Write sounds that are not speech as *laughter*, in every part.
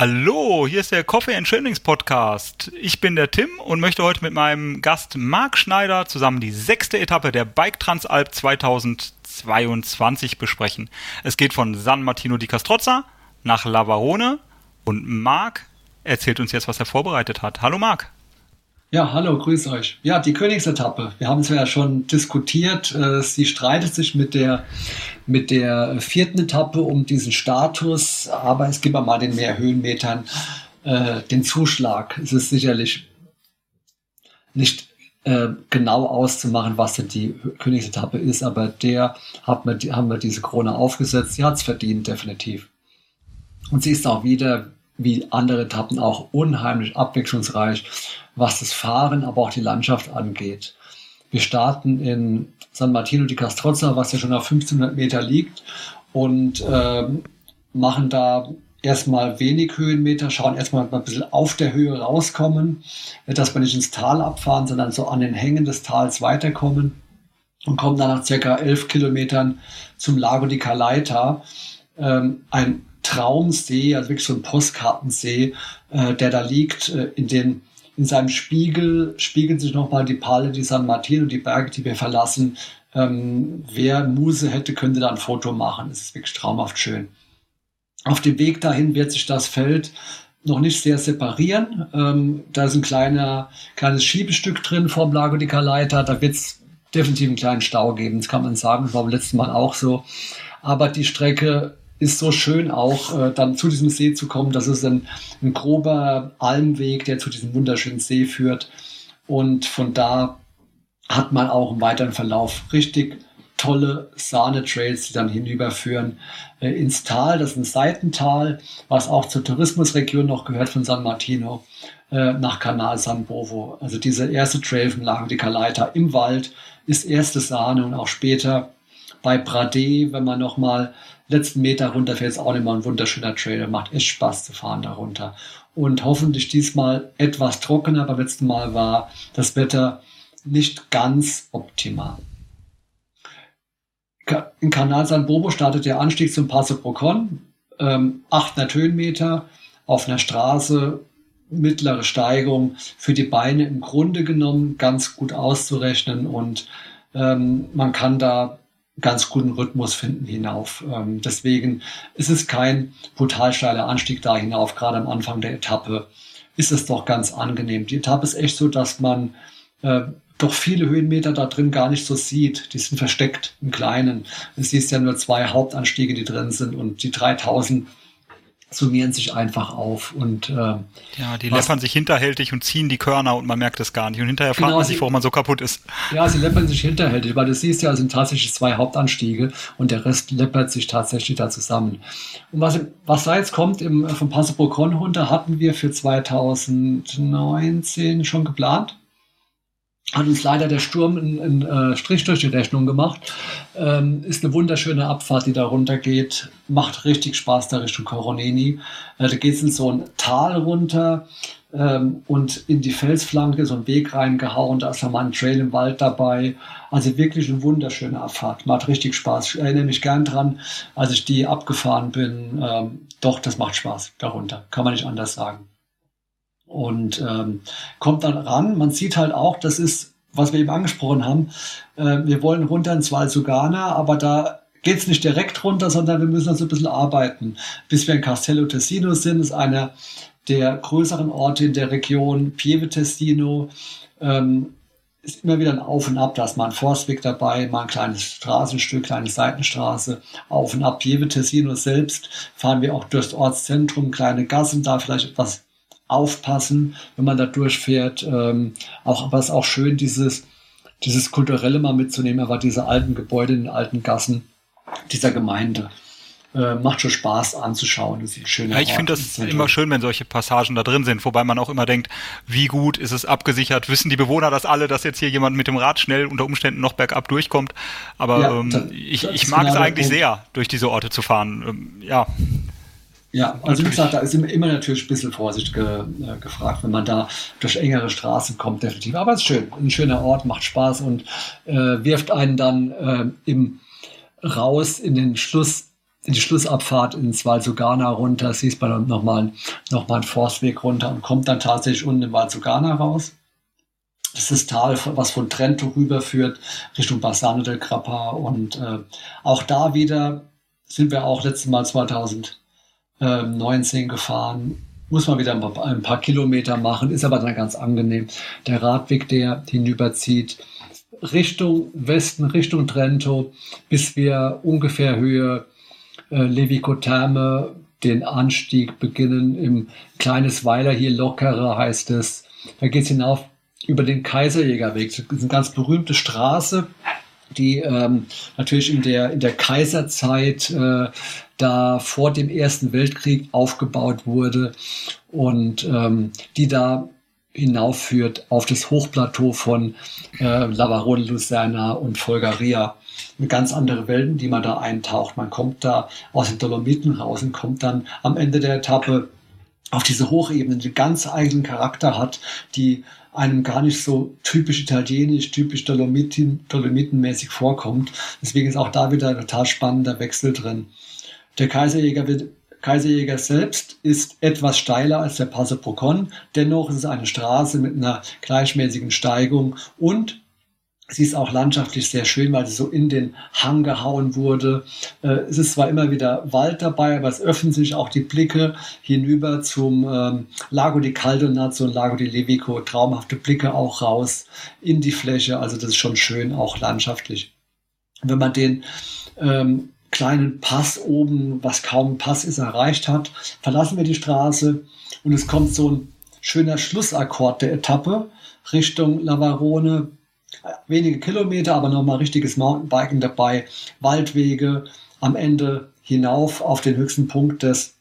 Hallo, hier ist der Coffee and Chillings Podcast. Ich bin der Tim und möchte heute mit meinem Gast Marc Schneider zusammen die sechste Etappe der Bike Transalp 2022 besprechen. Es geht von San Martino di Castrozza nach Lavarone und Marc erzählt uns jetzt, was er vorbereitet hat. Hallo Marc. Ja, hallo, grüß euch. Ja, die Königsetappe. Wir haben es ja schon diskutiert. Äh, sie streitet sich mit der, mit der vierten Etappe um diesen Status, aber es gibt mal den mehr Höhenmetern äh, den Zuschlag. Es ist sicherlich nicht äh, genau auszumachen, was denn die Königsetappe ist, aber der hat wir, haben wir diese Krone aufgesetzt. Sie hat es verdient, definitiv. Und sie ist auch wieder wie andere Etappen auch unheimlich abwechslungsreich, was das Fahren, aber auch die Landschaft angeht. Wir starten in San Martino di Castrozza, was ja schon auf 1500 Meter liegt und äh, machen da erstmal wenig Höhenmeter, schauen erstmal ein bisschen auf der Höhe rauskommen, dass wir nicht ins Tal abfahren, sondern so an den Hängen des Tals weiterkommen und kommen dann nach circa elf Kilometern zum Lago di Calaita, ähm, ein Traumsee, also wirklich so ein Postkartensee, äh, der da liegt, äh, in den in seinem Spiegel spiegeln sich nochmal die Palle di San Martino, die Berge, die wir verlassen. Ähm, wer Muse hätte, könnte da ein Foto machen. Es ist wirklich traumhaft schön. Auf dem Weg dahin wird sich das Feld noch nicht sehr separieren. Ähm, da ist ein kleiner, kleines Schiebestück drin vom Lago di Calaita. Da wird es definitiv einen kleinen Stau geben. Das kann man sagen. Das war beim letzten Mal auch so. Aber die Strecke ist so schön auch, äh, dann zu diesem See zu kommen. Das ist ein, ein grober Almweg, der zu diesem wunderschönen See führt. Und von da hat man auch im weiteren Verlauf richtig tolle Sahne-Trails, die dann hinüberführen äh, ins Tal. Das ist ein Seitental, was auch zur Tourismusregion noch gehört von San Martino äh, nach Canal San Bovo. Also diese erste Trail vom Lago di Calaita im Wald ist erste Sahne und auch später bei Brade, wenn man nochmal letzten Meter runterfährt, ist auch immer ein wunderschöner Trail. Macht echt Spaß zu fahren darunter. Und hoffentlich diesmal etwas trockener. Beim letzten Mal war das Wetter nicht ganz optimal. In Kanal San Bobo startet der Anstieg zum Passo Procon. Ähm, 800 Höhenmeter auf einer Straße, mittlere Steigung für die Beine im Grunde genommen ganz gut auszurechnen und ähm, man kann da ganz guten Rhythmus finden hinauf. Ähm, deswegen ist es kein brutal steiler Anstieg da hinauf. Gerade am Anfang der Etappe ist es doch ganz angenehm. Die Etappe ist echt so, dass man äh, doch viele Höhenmeter da drin gar nicht so sieht. Die sind versteckt im Kleinen. Es siehst ja nur zwei Hauptanstiege, die drin sind und die 3000 summieren sich einfach auf und äh, ja, die läppern sich hinterhältig und ziehen die Körner und man merkt es gar nicht und hinterher fragt genau, man sich, warum man so kaputt ist. Ja, sie *laughs* läppern sich hinterhältig, weil du siehst ja, es sind tatsächlich zwei Hauptanstiege und der Rest läppert sich tatsächlich da zusammen. Und was, was da jetzt kommt im, vom Passo Procon runter, hatten wir für 2019 schon geplant hat uns leider der Sturm einen, einen äh, Strich durch die Rechnung gemacht. Ähm, ist eine wunderschöne Abfahrt, die da runter geht. Macht richtig Spaß da Richtung Coroneni. Äh, da geht es in so ein Tal runter ähm, und in die Felsflanke so einen Weg reingehauen. Da ist nochmal ein Trail im Wald dabei. Also wirklich eine wunderschöne Abfahrt. Macht richtig Spaß. Ich erinnere mich gern dran, als ich die abgefahren bin. Ähm, doch, das macht Spaß darunter. Kann man nicht anders sagen und ähm, kommt dann ran. Man sieht halt auch, das ist, was wir eben angesprochen haben, äh, wir wollen runter ins Val Sugana, aber da geht es nicht direkt runter, sondern wir müssen also ein bisschen arbeiten. Bis wir in Castello Tessino sind, ist einer der größeren Orte in der Region, Pieve Tessino. Ähm, ist immer wieder ein Auf und Ab, da ist mal ein Forstweg dabei, mal ein kleines Straßenstück, kleine Seitenstraße, auf und ab. Pieve Tessino selbst fahren wir auch durchs Ortszentrum, kleine Gassen, da vielleicht etwas aufpassen, wenn man da durchfährt. Ähm, auch, aber es ist auch schön, dieses, dieses Kulturelle mal mitzunehmen, aber diese alten Gebäude in den alten Gassen dieser Gemeinde. Äh, macht schon Spaß anzuschauen. Das ist schön. Ja, ich finde das immer schön, wenn solche Passagen da drin sind, wobei man auch immer denkt, wie gut ist es abgesichert? Wissen die Bewohner das alle, dass jetzt hier jemand mit dem Rad schnell unter Umständen noch bergab durchkommt? Aber ja, ähm, ich, ich mag es eigentlich sehr, durch diese Orte zu fahren. Ähm, ja, ja, also wie gesagt, da ist immer natürlich ein bisschen Vorsicht ge, äh, gefragt, wenn man da durch engere Straßen kommt, definitiv. Aber es ist schön, ein schöner Ort, macht Spaß und äh, wirft einen dann äh, im raus in den Schluss in die Schlussabfahrt ins Val Sugana runter, siehst man nochmal noch mal einen Forstweg runter und kommt dann tatsächlich unten im Val Sugana raus. Das ist das Tal, was von Trento rüberführt Richtung Bassano del Grappa. Und äh, auch da wieder sind wir auch letztes Mal 2019 gefahren. Muss man wieder ein paar, Kilometer machen, ist aber dann ganz angenehm. Der Radweg, der hinüberzieht, Richtung Westen, Richtung Trento, bis wir ungefähr Höhe äh, Levico-Therme den Anstieg beginnen. Im kleines Weiler hier lockerer heißt es. Da geht es hinauf über den Kaiserjägerweg. Das ist eine ganz berühmte Straße, die ähm, natürlich in der, in der Kaiserzeit äh, da vor dem Ersten Weltkrieg aufgebaut wurde und ähm, die da hinaufführt auf das Hochplateau von äh, Lavarone, Lucerna und Folgaria. Eine ganz andere Welten, die man da eintaucht. Man kommt da aus den Dolomiten raus und kommt dann am Ende der Etappe auf diese Hochebene, die ganz eigenen Charakter hat, die einem gar nicht so typisch italienisch, typisch Dolomiten, Dolomitenmäßig vorkommt. Deswegen ist auch da wieder ein total spannender Wechsel drin. Der Kaiserjäger wird Kaiserjäger selbst ist etwas steiler als der Passo Procon. Dennoch ist es eine Straße mit einer gleichmäßigen Steigung und Sie ist auch landschaftlich sehr schön, weil sie so in den Hang gehauen wurde. Äh, es ist zwar immer wieder Wald dabei, aber es öffnen sich auch die Blicke hinüber zum ähm, Lago di Caldonazzo und Lago di Levico. Traumhafte Blicke auch raus in die Fläche. Also das ist schon schön, auch landschaftlich. Wenn man den ähm, kleinen Pass oben, was kaum ein Pass ist, erreicht hat, verlassen wir die Straße und es kommt so ein schöner Schlussakkord der Etappe Richtung Lavarone wenige Kilometer, aber nochmal richtiges Mountainbiken dabei, Waldwege, am Ende hinauf auf den höchsten Punkt des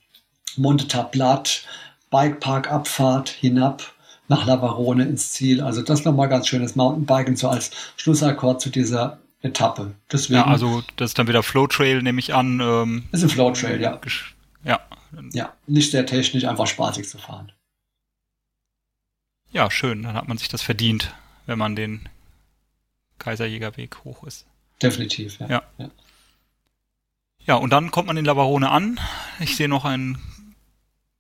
Monte Tablat, Bikepark-Abfahrt hinab nach Lavarone ins Ziel. Also das nochmal ganz schönes Mountainbiken so als Schlussakkord zu dieser Etappe. Deswegen, ja, also das ist dann wieder Flowtrail, nehme ich an. Ähm, ist ein Flowtrail, ja. Ja. Ja, nicht sehr technisch, einfach spaßig zu fahren. Ja, schön. Dann hat man sich das verdient, wenn man den Kaiserjägerweg hoch ist. Definitiv, ja. ja. Ja, ja und dann kommt man in Lavarone an. Ich sehe noch ein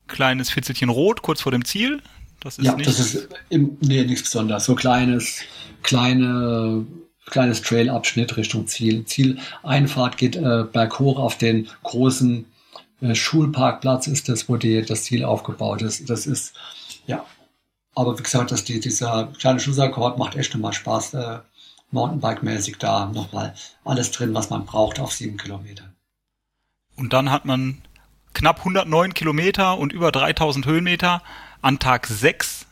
kleines Fitzelchen rot kurz vor dem Ziel. Das ist ja, nicht das ist im, nee, nichts Besonderes. So kleines, kleine, kleines Trailabschnitt Richtung Ziel. Zieleinfahrt geht äh, berghoch auf den großen äh, Schulparkplatz ist das, wo die, das Ziel aufgebaut ist. Das ist, ja. Aber wie gesagt, dass die, dieser kleine Schussakkord macht echt immer Spaß, äh, Mountainbike-mäßig da nochmal alles drin, was man braucht auf sieben Kilometern. Und dann hat man knapp 109 Kilometer und über 3000 Höhenmeter an Tag 6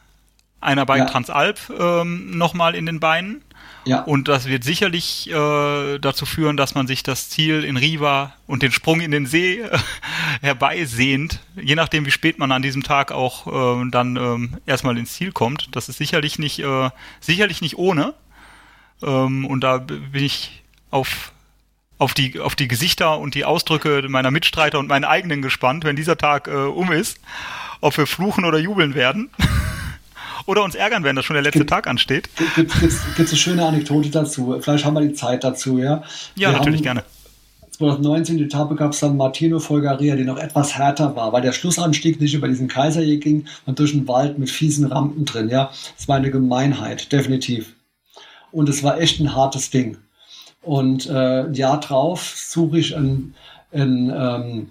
einer Bike ja. Transalp ähm, nochmal in den Beinen. Ja. Und das wird sicherlich äh, dazu führen, dass man sich das Ziel in Riva und den Sprung in den See äh, *laughs* herbeisehnt, je nachdem, wie spät man an diesem Tag auch äh, dann ähm, erstmal ins Ziel kommt. Das ist sicherlich nicht, äh, sicherlich nicht ohne. Ähm, und da bin ich auf, auf, die, auf die Gesichter und die Ausdrücke meiner Mitstreiter und meinen eigenen gespannt, wenn dieser Tag äh, um ist, ob wir fluchen oder jubeln werden. *laughs* oder uns ärgern werden, dass schon der letzte gibt, Tag ansteht. Gibt es eine schöne Anekdote dazu? Vielleicht haben wir die Zeit dazu, ja? Ja, wir natürlich gerne. 2019 die Etappe gab es dann Martino Folgaria, die noch etwas härter war, weil der Schlussanstieg nicht über diesen Kaiserjäger ging und durch den Wald mit fiesen Rampen drin. Ja, das war eine Gemeinheit, definitiv. Und es war echt ein hartes Ding. Und äh, ein Jahr drauf suche ich ein, ein, ähm,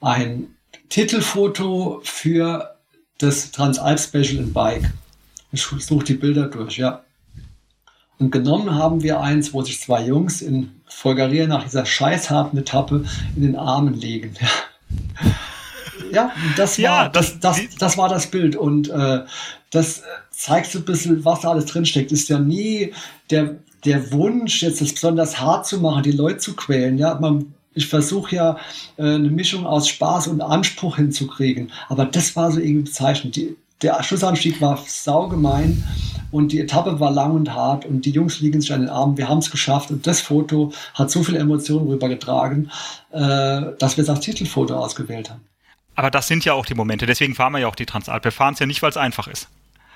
ein Titelfoto für das Transalp Special in Bike. Ich suche die Bilder durch, ja. Und genommen haben wir eins, wo sich zwei Jungs in Folgeria nach dieser scheißharten Etappe in den Armen legen. *laughs* Ja, das war, ja, das, das, das, das, war das Bild. Und äh, das zeigt so ein bisschen, was da alles drinsteckt. Ist ja nie der, der Wunsch, jetzt das besonders hart zu machen, die Leute zu quälen. Ja, man, ich versuche ja äh, eine Mischung aus Spaß und Anspruch hinzukriegen. Aber das war so irgendwie bezeichnend. Die, der Schlussanstieg war saugemein und die Etappe war lang und hart und die Jungs liegen sich an den Armen. Wir haben es geschafft und das Foto hat so viele Emotionen rübergetragen, äh, dass wir es als Titelfoto ausgewählt haben. Aber das sind ja auch die Momente. Deswegen fahren wir ja auch die Transalp. Wir fahren es ja nicht, weil es einfach ist.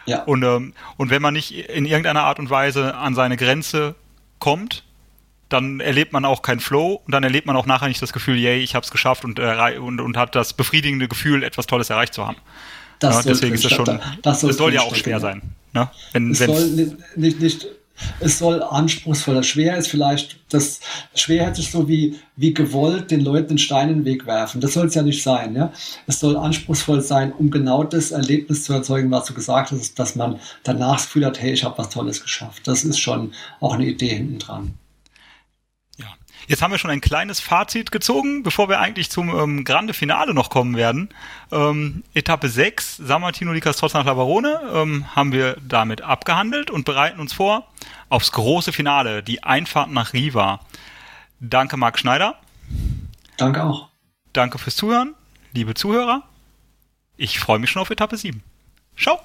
Ja. Und, ähm, und wenn man nicht in irgendeiner Art und Weise an seine Grenze kommt, dann erlebt man auch keinen Flow und dann erlebt man auch nachher nicht das Gefühl, yay, ich habe es geschafft und, äh, und, und hat das befriedigende Gefühl, etwas Tolles erreicht zu haben. Das ja, deswegen ist das schon, das, das soll, soll ja auch schwer sein. Ne? Wenn, es soll nicht, nicht es soll anspruchsvoller. Schwer ist vielleicht, das schwer hätte sich so wie, wie gewollt den Leuten einen Stein in den Weg werfen. Das soll es ja nicht sein. Ja? Es soll anspruchsvoll sein, um genau das Erlebnis zu erzeugen, was du gesagt hast, dass man danach das Gefühl hat, hey, ich habe was Tolles geschafft. Das ist schon auch eine Idee hinten dran. Jetzt haben wir schon ein kleines Fazit gezogen, bevor wir eigentlich zum ähm, Grande Finale noch kommen werden. Ähm, Etappe 6, San Martino di Castrozza nach Lavarone, ähm, haben wir damit abgehandelt und bereiten uns vor aufs große Finale, die Einfahrt nach Riva. Danke, Marc Schneider. Danke auch. Danke fürs Zuhören, liebe Zuhörer. Ich freue mich schon auf Etappe 7. Ciao.